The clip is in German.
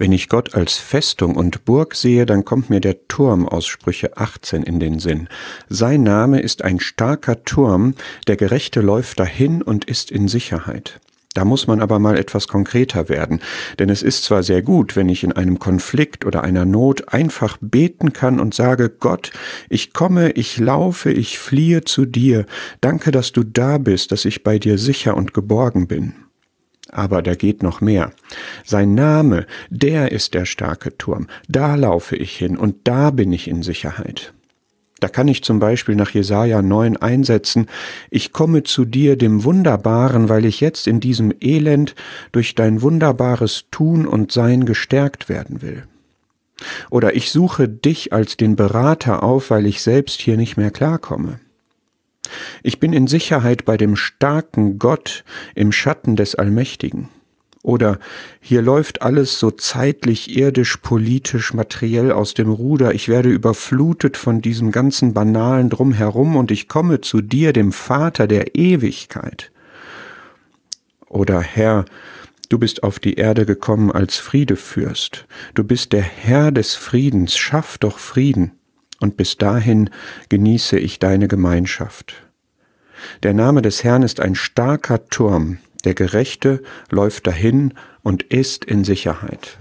Wenn ich Gott als Festung und Burg sehe, dann kommt mir der Turm aus Sprüche 18 in den Sinn. Sein Name ist ein starker Turm, der Gerechte läuft dahin und ist in Sicherheit. Da muss man aber mal etwas konkreter werden, denn es ist zwar sehr gut, wenn ich in einem Konflikt oder einer Not einfach beten kann und sage, Gott, ich komme, ich laufe, ich fliehe zu dir, danke, dass du da bist, dass ich bei dir sicher und geborgen bin. Aber da geht noch mehr. Sein Name, der ist der starke Turm. Da laufe ich hin und da bin ich in Sicherheit. Da kann ich zum Beispiel nach Jesaja 9 einsetzen, ich komme zu dir, dem Wunderbaren, weil ich jetzt in diesem Elend durch dein wunderbares Tun und Sein gestärkt werden will. Oder ich suche dich als den Berater auf, weil ich selbst hier nicht mehr klarkomme. Ich bin in Sicherheit bei dem starken Gott im Schatten des Allmächtigen. Oder hier läuft alles so zeitlich, irdisch, politisch, materiell aus dem Ruder, ich werde überflutet von diesem ganzen banalen Drumherum und ich komme zu dir, dem Vater der Ewigkeit. Oder Herr, du bist auf die Erde gekommen als Friedefürst, du bist der Herr des Friedens, schaff doch Frieden und bis dahin genieße ich deine Gemeinschaft. Der Name des Herrn ist ein starker Turm, der Gerechte läuft dahin und ist in Sicherheit.